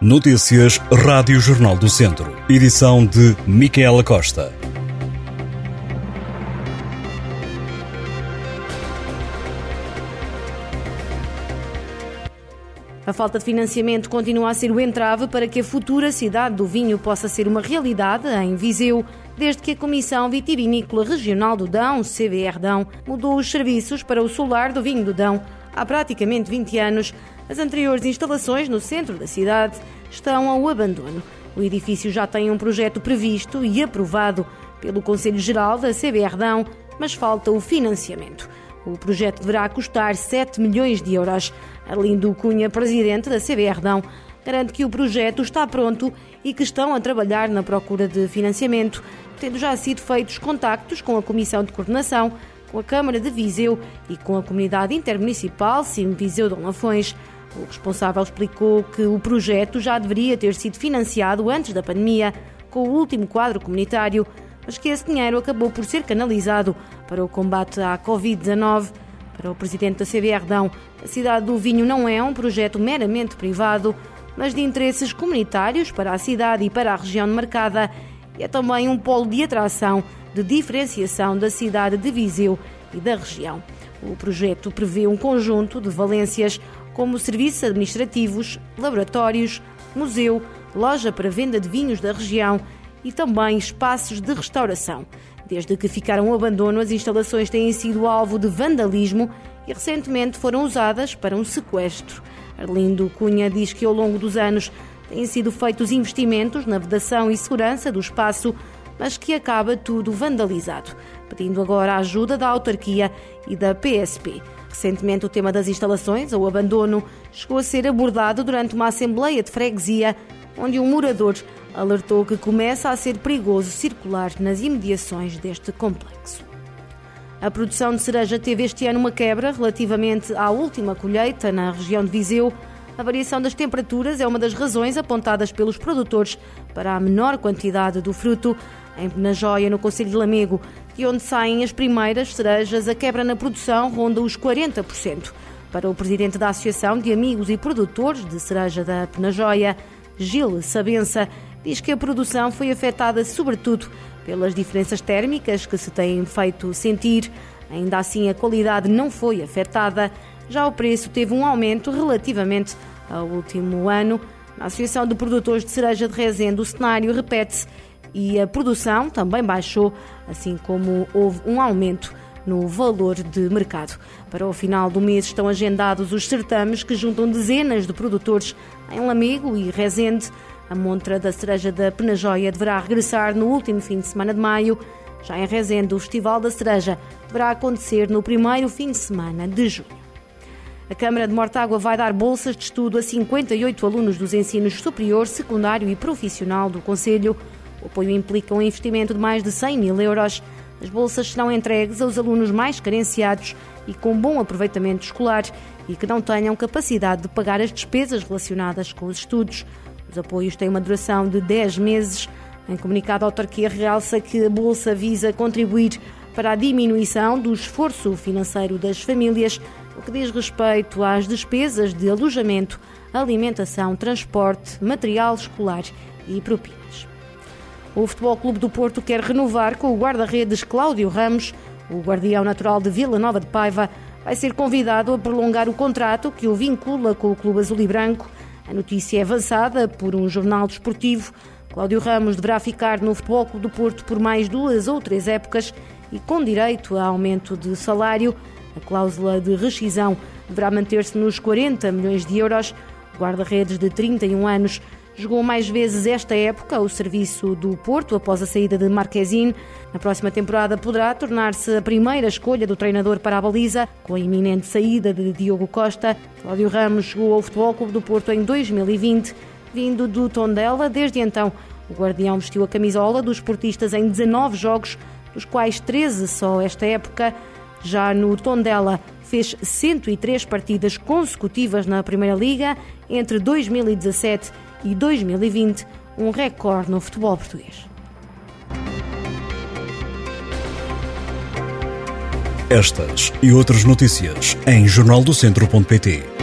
Notícias Rádio Jornal do Centro. Edição de Micaela Costa. A falta de financiamento continua a ser o entrave para que a futura cidade do vinho possa ser uma realidade em Viseu, desde que a Comissão Vitivinícola Regional do Dão, CBR Dão, mudou os serviços para o solar do vinho do Dão há praticamente 20 anos. As anteriores instalações no centro da cidade estão ao abandono. O edifício já tem um projeto previsto e aprovado pelo Conselho Geral da CBR Dão, mas falta o financiamento. O projeto deverá custar 7 milhões de euros. Arlindo Cunha, presidente da CBR Dão, garante que o projeto está pronto e que estão a trabalhar na procura de financiamento, tendo já sido feitos contactos com a Comissão de Coordenação, com a Câmara de Viseu e com a Comunidade Intermunicipal Sim Viseu Dom Lafões. O responsável explicou que o projeto já deveria ter sido financiado antes da pandemia, com o último quadro comunitário, mas que esse dinheiro acabou por ser canalizado para o combate à Covid-19. Para o presidente da CBR Dão, a cidade do Vinho não é um projeto meramente privado, mas de interesses comunitários para a cidade e para a região marcada. E é também um polo de atração, de diferenciação da cidade de Viseu e da região. O projeto prevê um conjunto de valências como serviços administrativos, laboratórios, museu, loja para venda de vinhos da região e também espaços de restauração. Desde que ficaram ao abandono, as instalações têm sido alvo de vandalismo e recentemente foram usadas para um sequestro. Arlindo Cunha diz que ao longo dos anos têm sido feitos investimentos na vedação e segurança do espaço, mas que acaba tudo vandalizado, pedindo agora a ajuda da autarquia e da PSP. Recentemente, o tema das instalações ou abandono chegou a ser abordado durante uma assembleia de freguesia, onde um morador alertou que começa a ser perigoso circular nas imediações deste complexo. A produção de cereja teve este ano uma quebra relativamente à última colheita na região de Viseu. A variação das temperaturas é uma das razões apontadas pelos produtores para a menor quantidade do fruto. Em Penajóia, no Conselho de Lamego, de onde saem as primeiras cerejas, a quebra na produção ronda os 40%. Para o presidente da Associação de Amigos e Produtores de Cereja da Penajóia, Gil Sabença, diz que a produção foi afetada sobretudo pelas diferenças térmicas que se têm feito sentir. Ainda assim, a qualidade não foi afetada. Já o preço teve um aumento relativamente ao último ano. Na Associação de Produtores de Cereja de Rezende, o cenário repete-se e a produção também baixou, assim como houve um aumento no valor de mercado. Para o final do mês estão agendados os certames que juntam dezenas de produtores em Lamego e Rezende. A montra da cereja da Penajóia deverá regressar no último fim de semana de maio. Já em Rezende, o Festival da Cereja deverá acontecer no primeiro fim de semana de junho. A Câmara de Mortágua vai dar bolsas de estudo a 58 alunos dos ensinos superior, secundário e profissional do Conselho. O apoio implica um investimento de mais de 100 mil euros. As bolsas serão entregues aos alunos mais carenciados e com bom aproveitamento escolar e que não tenham capacidade de pagar as despesas relacionadas com os estudos. Os apoios têm uma duração de 10 meses. Em comunicado, a autarquia realça que a bolsa visa contribuir para a diminuição do esforço financeiro das famílias, o que diz respeito às despesas de alojamento, alimentação, transporte, material escolar e propinas. O Futebol Clube do Porto quer renovar com o guarda-redes Cláudio Ramos. O guardião natural de Vila Nova de Paiva vai ser convidado a prolongar o contrato que o vincula com o Clube Azul e Branco. A notícia é avançada por um jornal desportivo. Cláudio Ramos deverá ficar no Futebol Clube do Porto por mais duas ou três épocas e com direito a aumento de salário. A cláusula de rescisão deverá manter-se nos 40 milhões de euros. O guarda-redes de 31 anos Jogou mais vezes esta época o serviço do Porto após a saída de Marquezine. Na próxima temporada poderá tornar-se a primeira escolha do treinador para a baliza, com a iminente saída de Diogo Costa. Cláudio Ramos chegou ao Futebol Clube do Porto em 2020, vindo do Tondela. Desde então, o guardião vestiu a camisola dos portistas em 19 jogos, dos quais 13 só esta época. Já no Tondela, fez 103 partidas consecutivas na Primeira Liga entre 2017 e 2020, um recorde no futebol português. Estas e outras notícias em jornaldocentro.pt.